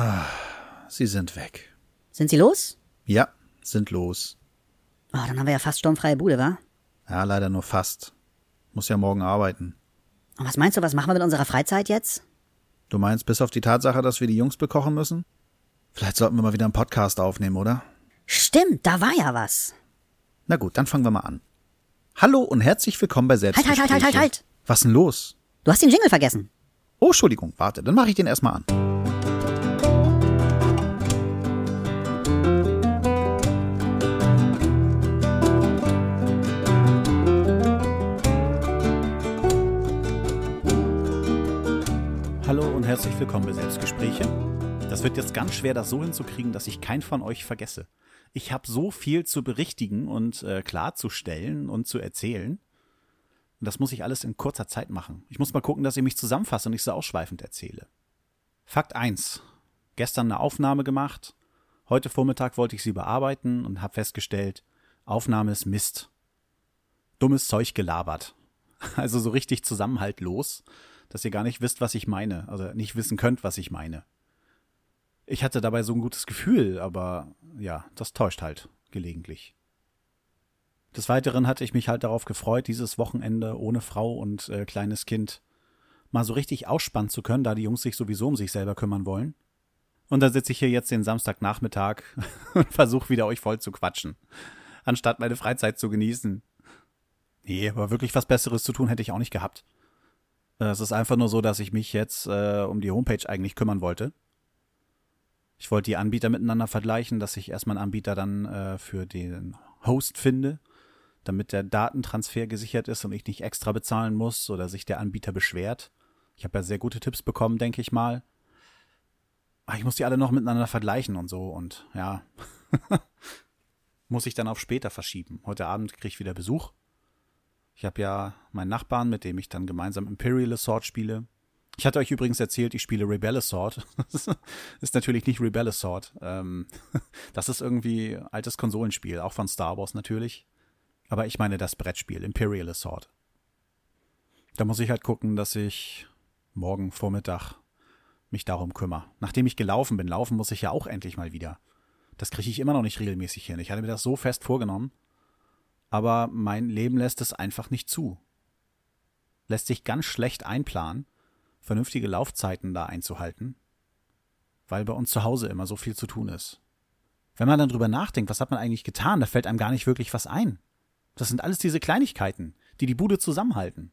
Ah, sie sind weg. Sind Sie los? Ja, sind los. Oh, dann haben wir ja fast sturmfreie Bude, wa? Ja, leider nur fast. Muss ja morgen arbeiten. Und was meinst du, was machen wir mit unserer Freizeit jetzt? Du meinst bis auf die Tatsache, dass wir die Jungs bekochen müssen? Vielleicht sollten wir mal wieder einen Podcast aufnehmen, oder? Stimmt, da war ja was. Na gut, dann fangen wir mal an. Hallo und herzlich willkommen bei Halt, halt, Selbstgespräche. halt, halt, halt, halt. Was denn los? Du hast den Jingle vergessen. Oh, Entschuldigung, warte, dann mache ich den erstmal an. Willkommen bei Selbstgespräche. Das wird jetzt ganz schwer, das so hinzukriegen, dass ich keinen von euch vergesse. Ich habe so viel zu berichtigen und äh, klarzustellen und zu erzählen. Und das muss ich alles in kurzer Zeit machen. Ich muss mal gucken, dass ich mich zusammenfasse und nicht so ausschweifend erzähle. Fakt 1. Gestern eine Aufnahme gemacht. Heute Vormittag wollte ich sie bearbeiten und habe festgestellt, Aufnahme ist Mist. Dummes Zeug gelabert. Also so richtig zusammenhaltlos, dass ihr gar nicht wisst, was ich meine. Also nicht wissen könnt, was ich meine. Ich hatte dabei so ein gutes Gefühl, aber ja, das täuscht halt gelegentlich. Des Weiteren hatte ich mich halt darauf gefreut, dieses Wochenende ohne Frau und äh, kleines Kind mal so richtig ausspannen zu können, da die Jungs sich sowieso um sich selber kümmern wollen. Und da sitze ich hier jetzt den Samstagnachmittag und versuche wieder euch voll zu quatschen, anstatt meine Freizeit zu genießen. Nee, aber wirklich was Besseres zu tun hätte ich auch nicht gehabt. Äh, Es ist einfach nur so, dass ich mich jetzt äh, um die Homepage eigentlich kümmern wollte. Ich wollte die Anbieter miteinander vergleichen, dass ich erstmal einen Anbieter dann äh, für den Host finde, damit der Datentransfer gesichert ist und ich nicht extra bezahlen muss oder sich der Anbieter beschwert. Ich habe ja sehr gute Tipps bekommen, denke ich mal. Aber ich muss die alle noch miteinander vergleichen und so und ja. muss ich dann auf später verschieben. Heute Abend kriege ich wieder Besuch. Ich habe ja meinen Nachbarn, mit dem ich dann gemeinsam Imperial Assault spiele. Ich hatte euch übrigens erzählt, ich spiele Rebel Assault. Ist natürlich nicht Rebel Assault. Ähm, das ist irgendwie altes Konsolenspiel, auch von Star Wars natürlich. Aber ich meine das Brettspiel, Imperial Assault. Da muss ich halt gucken, dass ich morgen Vormittag mich darum kümmere. Nachdem ich gelaufen bin, laufen muss ich ja auch endlich mal wieder. Das kriege ich immer noch nicht regelmäßig hin. Ich hatte mir das so fest vorgenommen. Aber mein Leben lässt es einfach nicht zu. Lässt sich ganz schlecht einplanen, vernünftige Laufzeiten da einzuhalten, weil bei uns zu Hause immer so viel zu tun ist. Wenn man dann drüber nachdenkt, was hat man eigentlich getan, da fällt einem gar nicht wirklich was ein. Das sind alles diese Kleinigkeiten, die die Bude zusammenhalten.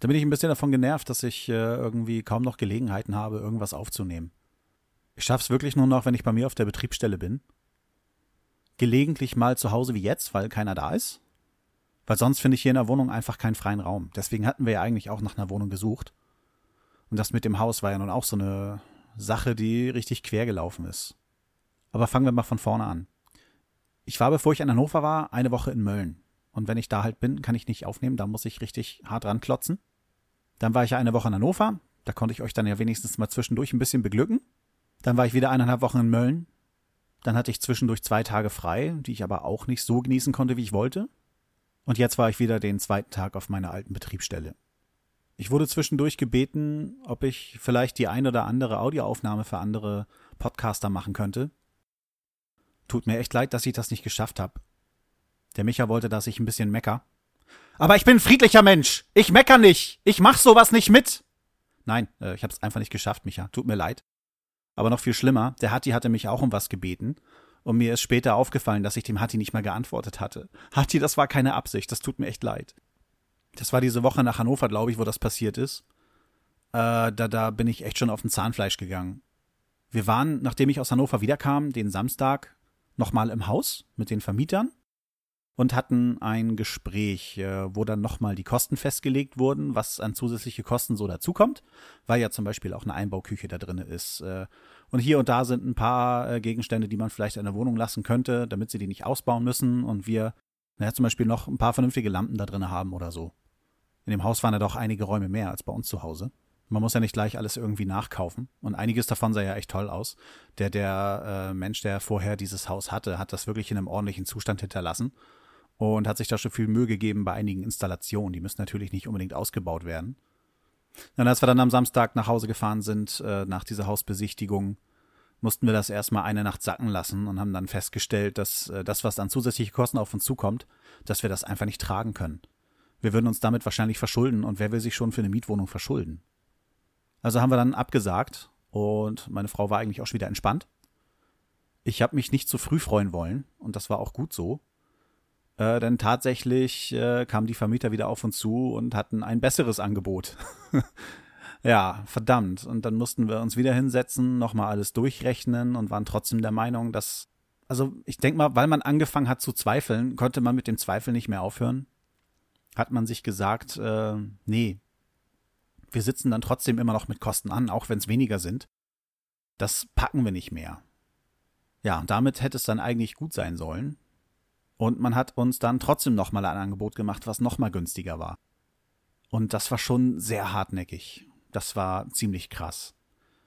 Da bin ich ein bisschen davon genervt, dass ich äh, irgendwie kaum noch Gelegenheiten habe, irgendwas aufzunehmen. Ich schaff's wirklich nur noch, wenn ich bei mir auf der Betriebsstelle bin. Gelegentlich mal zu Hause wie jetzt, weil keiner da ist. Weil sonst finde ich hier in der Wohnung einfach keinen freien Raum. Deswegen hatten wir ja eigentlich auch nach einer Wohnung gesucht. Und das mit dem Haus war ja nun auch so eine Sache, die richtig quer gelaufen ist. Aber fangen wir mal von vorne an. Ich war, bevor ich in Hannover war, eine Woche in Mölln. Und wenn ich da halt bin, kann ich nicht aufnehmen, da muss ich richtig hart ranklotzen. Dann war ich ja eine Woche in Hannover, da konnte ich euch dann ja wenigstens mal zwischendurch ein bisschen beglücken. Dann war ich wieder eineinhalb Wochen in Mölln. Dann hatte ich zwischendurch zwei Tage frei, die ich aber auch nicht so genießen konnte, wie ich wollte. Und jetzt war ich wieder den zweiten Tag auf meiner alten Betriebsstelle. Ich wurde zwischendurch gebeten, ob ich vielleicht die ein oder andere Audioaufnahme für andere Podcaster machen könnte. Tut mir echt leid, dass ich das nicht geschafft habe. Der Micha wollte, dass ich ein bisschen mecker. Aber ich bin ein friedlicher Mensch. Ich mecker nicht. Ich mach sowas nicht mit. Nein, äh, ich hab's einfach nicht geschafft, Micha. Tut mir leid. Aber noch viel schlimmer, der Hatti hatte mich auch um was gebeten. Und mir ist später aufgefallen, dass ich dem Hatti nicht mal geantwortet hatte. Hatti, das war keine Absicht. Das tut mir echt leid. Das war diese Woche nach Hannover, glaube ich, wo das passiert ist. Äh, da, da bin ich echt schon auf den Zahnfleisch gegangen. Wir waren, nachdem ich aus Hannover wiederkam, den Samstag nochmal im Haus mit den Vermietern und hatten ein Gespräch, äh, wo dann nochmal die Kosten festgelegt wurden, was an zusätzliche Kosten so dazukommt, weil ja zum Beispiel auch eine Einbauküche da drin ist. Äh, und hier und da sind ein paar äh, Gegenstände, die man vielleicht in der Wohnung lassen könnte, damit sie die nicht ausbauen müssen und wir, naja, zum Beispiel noch ein paar vernünftige Lampen da drin haben oder so. In dem Haus waren ja doch einige Räume mehr als bei uns zu Hause. Man muss ja nicht gleich alles irgendwie nachkaufen. Und einiges davon sah ja echt toll aus. Der, der äh, Mensch, der vorher dieses Haus hatte, hat das wirklich in einem ordentlichen Zustand hinterlassen und hat sich da schon viel Mühe gegeben bei einigen Installationen. Die müssen natürlich nicht unbedingt ausgebaut werden. Und als wir dann am Samstag nach Hause gefahren sind, äh, nach dieser Hausbesichtigung, mussten wir das erstmal eine Nacht sacken lassen und haben dann festgestellt, dass äh, das, was an zusätzliche Kosten auf uns zukommt, dass wir das einfach nicht tragen können. Wir würden uns damit wahrscheinlich verschulden und wer will sich schon für eine Mietwohnung verschulden? Also haben wir dann abgesagt und meine Frau war eigentlich auch schon wieder entspannt. Ich habe mich nicht zu früh freuen wollen und das war auch gut so. Äh, denn tatsächlich äh, kamen die Vermieter wieder auf uns zu und hatten ein besseres Angebot. ja, verdammt. Und dann mussten wir uns wieder hinsetzen, nochmal alles durchrechnen und waren trotzdem der Meinung, dass, also ich denke mal, weil man angefangen hat zu zweifeln, konnte man mit dem Zweifel nicht mehr aufhören. Hat man sich gesagt, äh, nee, wir sitzen dann trotzdem immer noch mit Kosten an, auch wenn es weniger sind. Das packen wir nicht mehr. Ja, damit hätte es dann eigentlich gut sein sollen. Und man hat uns dann trotzdem nochmal ein Angebot gemacht, was nochmal günstiger war. Und das war schon sehr hartnäckig. Das war ziemlich krass.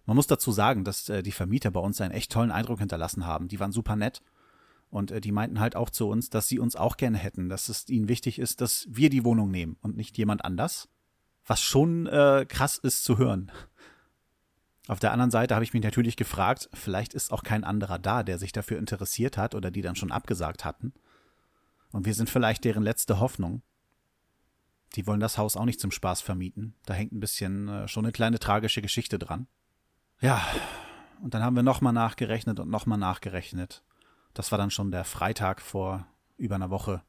Man muss dazu sagen, dass äh, die Vermieter bei uns einen echt tollen Eindruck hinterlassen haben. Die waren super nett. Und äh, die meinten halt auch zu uns, dass sie uns auch gerne hätten, dass es ihnen wichtig ist, dass wir die Wohnung nehmen und nicht jemand anders. Was schon äh, krass ist zu hören. Auf der anderen Seite habe ich mich natürlich gefragt, vielleicht ist auch kein anderer da, der sich dafür interessiert hat oder die dann schon abgesagt hatten. Und wir sind vielleicht deren letzte Hoffnung. Die wollen das Haus auch nicht zum Spaß vermieten. Da hängt ein bisschen äh, schon eine kleine tragische Geschichte dran. Ja, und dann haben wir nochmal nachgerechnet und nochmal nachgerechnet. Das war dann schon der Freitag vor über einer Woche.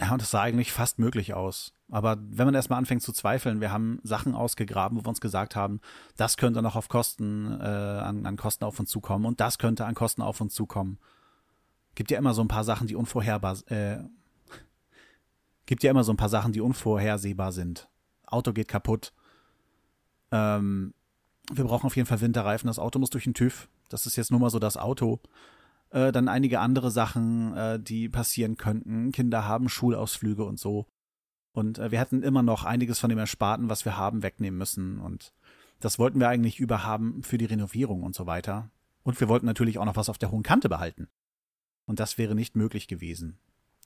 Ja, und es sah eigentlich fast möglich aus. Aber wenn man erstmal anfängt zu zweifeln, wir haben Sachen ausgegraben, wo wir uns gesagt haben, das könnte noch auf Kosten, äh, an, an Kosten auf uns zukommen und das könnte an Kosten auf uns zukommen. Gibt ja immer so ein paar Sachen, die unvorherbar, äh, gibt ja immer so ein paar Sachen, die unvorhersehbar sind. Auto geht kaputt. Ähm, wir brauchen auf jeden Fall Winterreifen. Das Auto muss durch den TÜV. Das ist jetzt nur mal so das Auto. Äh, dann einige andere Sachen, äh, die passieren könnten. Kinder haben Schulausflüge und so. Und äh, wir hätten immer noch einiges von dem Ersparten, was wir haben, wegnehmen müssen. Und das wollten wir eigentlich überhaben für die Renovierung und so weiter. Und wir wollten natürlich auch noch was auf der hohen Kante behalten und das wäre nicht möglich gewesen.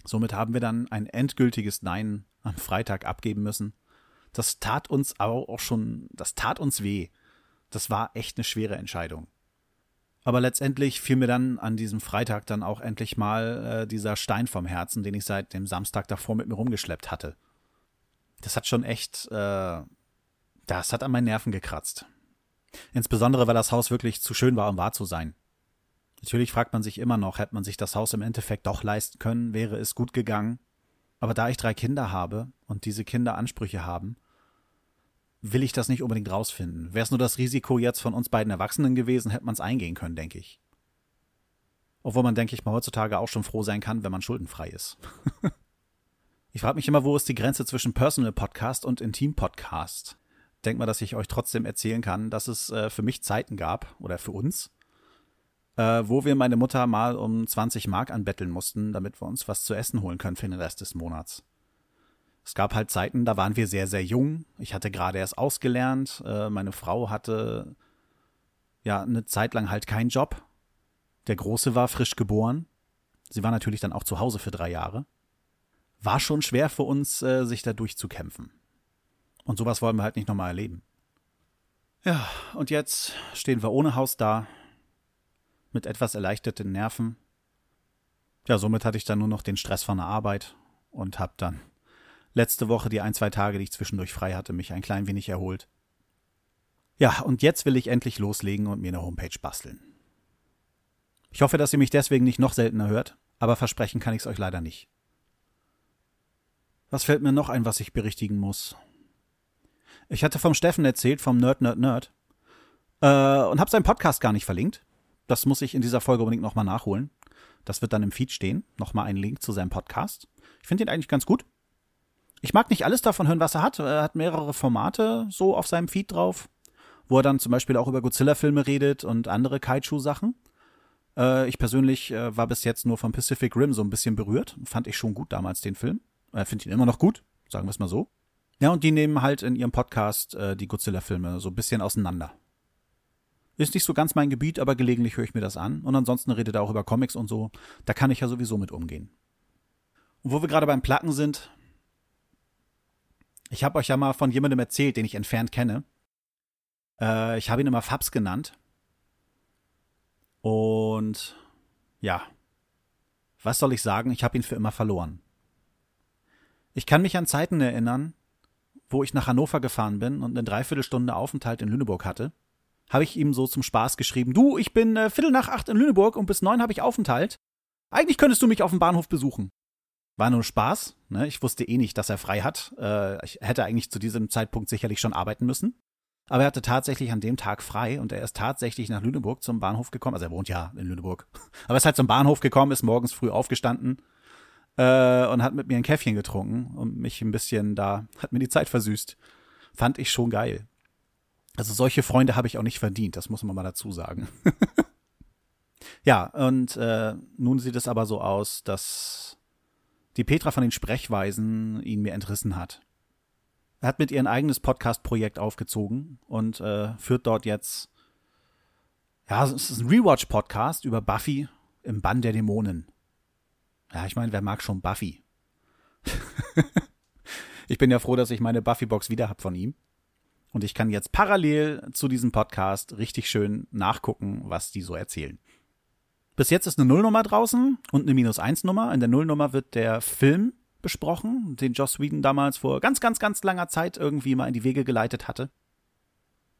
Somit haben wir dann ein endgültiges Nein am Freitag abgeben müssen. Das tat uns aber auch schon, das tat uns weh. Das war echt eine schwere Entscheidung. Aber letztendlich fiel mir dann an diesem Freitag dann auch endlich mal äh, dieser Stein vom Herzen, den ich seit dem Samstag davor mit mir rumgeschleppt hatte. Das hat schon echt, äh, das hat an meinen Nerven gekratzt. Insbesondere, weil das Haus wirklich zu schön war, um wahr zu sein. Natürlich fragt man sich immer noch, hätte man sich das Haus im Endeffekt doch leisten können, wäre es gut gegangen. Aber da ich drei Kinder habe und diese Kinder Ansprüche haben, will ich das nicht unbedingt rausfinden. Wäre es nur das Risiko jetzt von uns beiden Erwachsenen gewesen, hätte man es eingehen können, denke ich. Obwohl man, denke ich mal, heutzutage auch schon froh sein kann, wenn man schuldenfrei ist. ich frage mich immer, wo ist die Grenze zwischen Personal Podcast und Intim Podcast? Denk mal, dass ich euch trotzdem erzählen kann, dass es äh, für mich Zeiten gab, oder für uns, äh, wo wir meine Mutter mal um 20 Mark anbetteln mussten, damit wir uns was zu essen holen können für den Rest des Monats. Es gab halt Zeiten, da waren wir sehr, sehr jung. Ich hatte gerade erst ausgelernt. Äh, meine Frau hatte ja eine Zeit lang halt keinen Job. Der Große war frisch geboren. Sie war natürlich dann auch zu Hause für drei Jahre. War schon schwer für uns, äh, sich da durchzukämpfen. Und sowas wollen wir halt nicht nochmal erleben. Ja, und jetzt stehen wir ohne Haus da, mit etwas erleichterten Nerven. Ja, somit hatte ich dann nur noch den Stress von der Arbeit und habe dann letzte Woche die ein, zwei Tage, die ich zwischendurch frei hatte, mich ein klein wenig erholt. Ja, und jetzt will ich endlich loslegen und mir eine Homepage basteln. Ich hoffe, dass ihr mich deswegen nicht noch seltener hört, aber versprechen kann ich es euch leider nicht. Was fällt mir noch ein, was ich berichtigen muss? Ich hatte vom Steffen erzählt, vom Nerd, Nerd, Nerd, äh, und habe seinen Podcast gar nicht verlinkt. Das muss ich in dieser Folge unbedingt nochmal nachholen. Das wird dann im Feed stehen. Nochmal ein Link zu seinem Podcast. Ich finde ihn eigentlich ganz gut. Ich mag nicht alles davon hören, was er hat. Er hat mehrere Formate so auf seinem Feed drauf, wo er dann zum Beispiel auch über Godzilla-Filme redet und andere Kaiju-Sachen. Äh, ich persönlich äh, war bis jetzt nur vom Pacific Rim so ein bisschen berührt. Fand ich schon gut damals den Film. Äh, Finde ihn immer noch gut, sagen wir es mal so. Ja, und die nehmen halt in ihrem Podcast äh, die Godzilla-Filme so ein bisschen auseinander. Ist nicht so ganz mein Gebiet, aber gelegentlich höre ich mir das an. Und ansonsten redet er auch über Comics und so. Da kann ich ja sowieso mit umgehen. Und wo wir gerade beim Placken sind, ich habe euch ja mal von jemandem erzählt, den ich entfernt kenne. Äh, ich habe ihn immer Fabs genannt. und ja, was soll ich sagen, ich habe ihn für immer verloren. Ich kann mich an Zeiten erinnern, wo ich nach Hannover gefahren bin und eine Dreiviertelstunde Aufenthalt in Lüneburg hatte, habe ich ihm so zum Spaß geschrieben, du, ich bin äh, Viertel nach acht in Lüneburg und bis neun habe ich Aufenthalt. Eigentlich könntest du mich auf dem Bahnhof besuchen. War nur Spaß, ne? Ich wusste eh nicht, dass er frei hat. Äh, ich hätte eigentlich zu diesem Zeitpunkt sicherlich schon arbeiten müssen. Aber er hatte tatsächlich an dem Tag frei und er ist tatsächlich nach Lüneburg zum Bahnhof gekommen. Also er wohnt ja in Lüneburg. Aber er ist halt zum Bahnhof gekommen, ist morgens früh aufgestanden äh, und hat mit mir ein Käffchen getrunken und mich ein bisschen da, hat mir die Zeit versüßt. Fand ich schon geil. Also solche Freunde habe ich auch nicht verdient, das muss man mal dazu sagen. ja, und äh, nun sieht es aber so aus, dass die Petra von den Sprechweisen ihn mir entrissen hat. Er hat mit ihr ein eigenes Podcast-Projekt aufgezogen und äh, führt dort jetzt, ja, es ist ein Rewatch-Podcast über Buffy im Bann der Dämonen. Ja, ich meine, wer mag schon Buffy? ich bin ja froh, dass ich meine Buffy-Box wieder hab von ihm. Und ich kann jetzt parallel zu diesem Podcast richtig schön nachgucken, was die so erzählen. Bis jetzt ist eine Nullnummer draußen und eine Minus-1-Nummer. In der Nullnummer wird der Film besprochen, den Joss Whedon damals vor ganz, ganz, ganz langer Zeit irgendwie mal in die Wege geleitet hatte.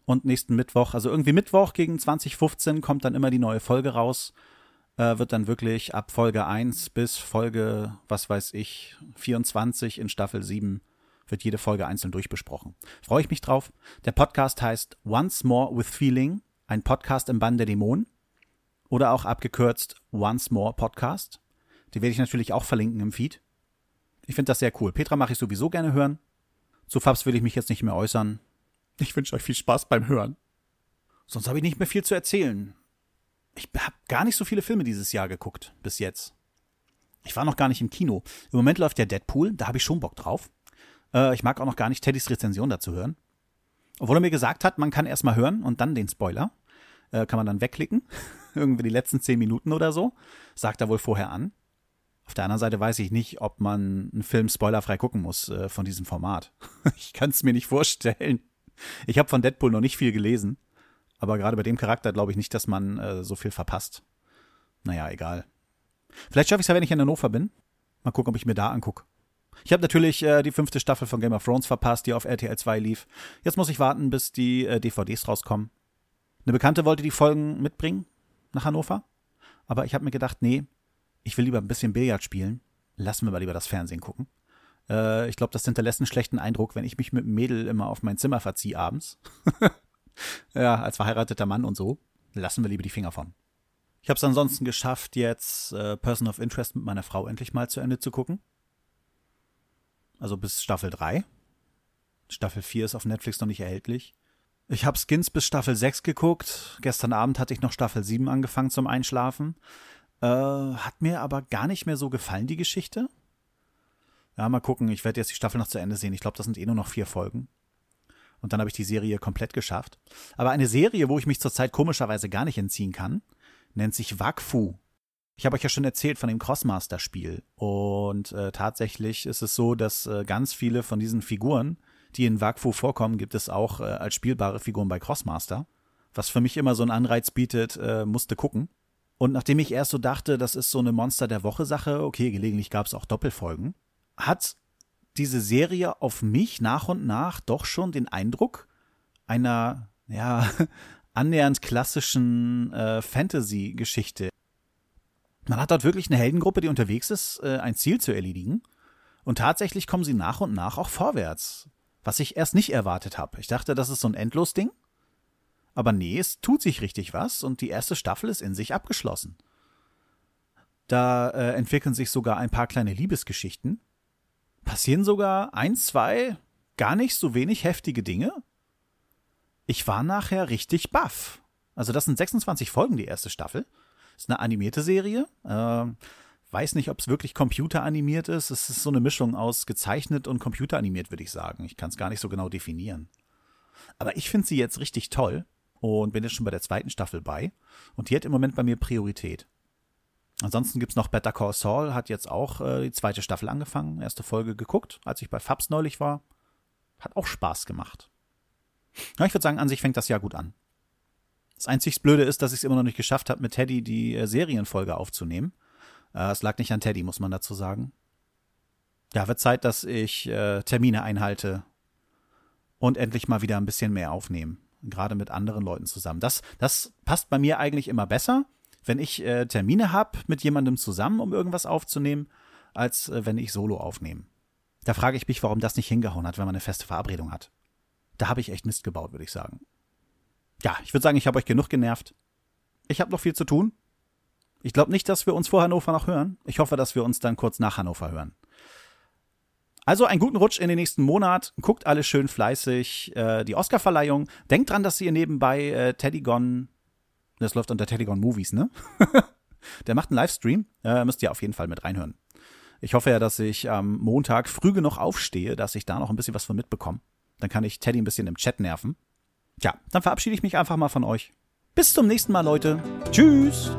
Und nächsten Mittwoch, also irgendwie Mittwoch gegen 2015 kommt dann immer die neue Folge raus. Äh, wird dann wirklich ab Folge 1 bis Folge, was weiß ich, 24 in Staffel 7 wird jede Folge einzeln durchbesprochen. Freue ich mich drauf. Der Podcast heißt Once More with Feeling, ein Podcast im Bann der Dämonen. Oder auch abgekürzt Once More Podcast. Die werde ich natürlich auch verlinken im Feed. Ich finde das sehr cool. Petra mache ich sowieso gerne hören. Zu Fabs will ich mich jetzt nicht mehr äußern. Ich wünsche euch viel Spaß beim Hören. Sonst habe ich nicht mehr viel zu erzählen. Ich habe gar nicht so viele Filme dieses Jahr geguckt, bis jetzt. Ich war noch gar nicht im Kino. Im Moment läuft ja Deadpool, da habe ich schon Bock drauf. Äh, ich mag auch noch gar nicht Teddys Rezension dazu hören. Obwohl er mir gesagt hat, man kann erstmal hören und dann den Spoiler. Äh, kann man dann wegklicken. Irgendwie die letzten zehn Minuten oder so. Sagt er wohl vorher an. Auf der anderen Seite weiß ich nicht, ob man einen Film spoilerfrei gucken muss äh, von diesem Format. ich kann es mir nicht vorstellen. Ich habe von Deadpool noch nicht viel gelesen, aber gerade bei dem Charakter glaube ich nicht, dass man äh, so viel verpasst. Naja, egal. Vielleicht schaffe ich es ja, wenn ich in Hannover bin. Mal gucken, ob ich mir da angucke. Ich habe natürlich äh, die fünfte Staffel von Game of Thrones verpasst, die auf RTL 2 lief. Jetzt muss ich warten, bis die äh, DVDs rauskommen. Eine Bekannte wollte die Folgen mitbringen nach Hannover, aber ich habe mir gedacht, nee, ich will lieber ein bisschen Billard spielen. Lassen wir mal lieber das Fernsehen gucken. Äh, ich glaube, das hinterlässt einen schlechten Eindruck, wenn ich mich mit dem Mädel immer auf mein Zimmer verziehe abends. ja, als verheirateter Mann und so. Lassen wir lieber die Finger von. Ich habe es ansonsten geschafft, jetzt äh, Person of Interest mit meiner Frau endlich mal zu Ende zu gucken. Also bis Staffel 3. Staffel 4 ist auf Netflix noch nicht erhältlich. Ich habe Skins bis Staffel 6 geguckt. Gestern Abend hatte ich noch Staffel 7 angefangen zum Einschlafen. Äh, hat mir aber gar nicht mehr so gefallen, die Geschichte. Ja, mal gucken. Ich werde jetzt die Staffel noch zu Ende sehen. Ich glaube, das sind eh nur noch vier Folgen. Und dann habe ich die Serie komplett geschafft. Aber eine Serie, wo ich mich zurzeit komischerweise gar nicht entziehen kann, nennt sich Wakfu. Ich habe euch ja schon erzählt von dem Crossmaster-Spiel. Und äh, tatsächlich ist es so, dass äh, ganz viele von diesen Figuren, die in Wakfu vorkommen, gibt es auch äh, als spielbare Figuren bei Crossmaster. Was für mich immer so einen Anreiz bietet, äh, musste gucken. Und nachdem ich erst so dachte, das ist so eine Monster der Woche Sache, okay, gelegentlich gab es auch Doppelfolgen, hat diese Serie auf mich nach und nach doch schon den Eindruck einer, ja, annähernd klassischen äh, Fantasy-Geschichte. Man hat dort wirklich eine Heldengruppe, die unterwegs ist, äh, ein Ziel zu erledigen. Und tatsächlich kommen sie nach und nach auch vorwärts. Was ich erst nicht erwartet habe. Ich dachte, das ist so ein Endlos-Ding. Aber nee, es tut sich richtig was und die erste Staffel ist in sich abgeschlossen. Da äh, entwickeln sich sogar ein paar kleine Liebesgeschichten. Passieren sogar ein, zwei gar nicht so wenig heftige Dinge. Ich war nachher richtig baff. Also das sind 26 Folgen, die erste Staffel. Ist eine animierte Serie. Äh, weiß nicht, ob es wirklich computeranimiert ist. Es ist so eine Mischung aus gezeichnet und computeranimiert, würde ich sagen. Ich kann es gar nicht so genau definieren. Aber ich finde sie jetzt richtig toll und bin jetzt schon bei der zweiten Staffel bei. Und die hat im Moment bei mir Priorität. Ansonsten gibt's noch Better Call Saul, hat jetzt auch äh, die zweite Staffel angefangen, erste Folge geguckt, als ich bei Fabs neulich war. Hat auch Spaß gemacht. Ja, ich würde sagen, an sich fängt das Jahr gut an. Das einzig Blöde ist, dass ich es immer noch nicht geschafft habe, mit Teddy die äh, Serienfolge aufzunehmen. Äh, es lag nicht an Teddy, muss man dazu sagen. Ja, wird Zeit, dass ich äh, Termine einhalte und endlich mal wieder ein bisschen mehr aufnehmen. Gerade mit anderen Leuten zusammen. Das, das passt bei mir eigentlich immer besser, wenn ich äh, Termine habe mit jemandem zusammen, um irgendwas aufzunehmen, als äh, wenn ich solo aufnehme. Da frage ich mich, warum das nicht hingehauen hat, wenn man eine feste Verabredung hat. Da habe ich echt Mist gebaut, würde ich sagen. Ja, ich würde sagen, ich habe euch genug genervt. Ich habe noch viel zu tun. Ich glaube nicht, dass wir uns vor Hannover noch hören. Ich hoffe, dass wir uns dann kurz nach Hannover hören. Also einen guten Rutsch in den nächsten Monat. Guckt alle schön fleißig äh, die Oscarverleihung. Denkt dran, dass ihr nebenbei äh, Teddy Gone, das läuft unter Teddy Gone Movies, ne? Der macht einen Livestream. Äh, müsst ihr auf jeden Fall mit reinhören. Ich hoffe ja, dass ich am Montag früh genug aufstehe, dass ich da noch ein bisschen was von mitbekomme. Dann kann ich Teddy ein bisschen im Chat nerven. Tja, dann verabschiede ich mich einfach mal von euch. Bis zum nächsten Mal, Leute. Tschüss.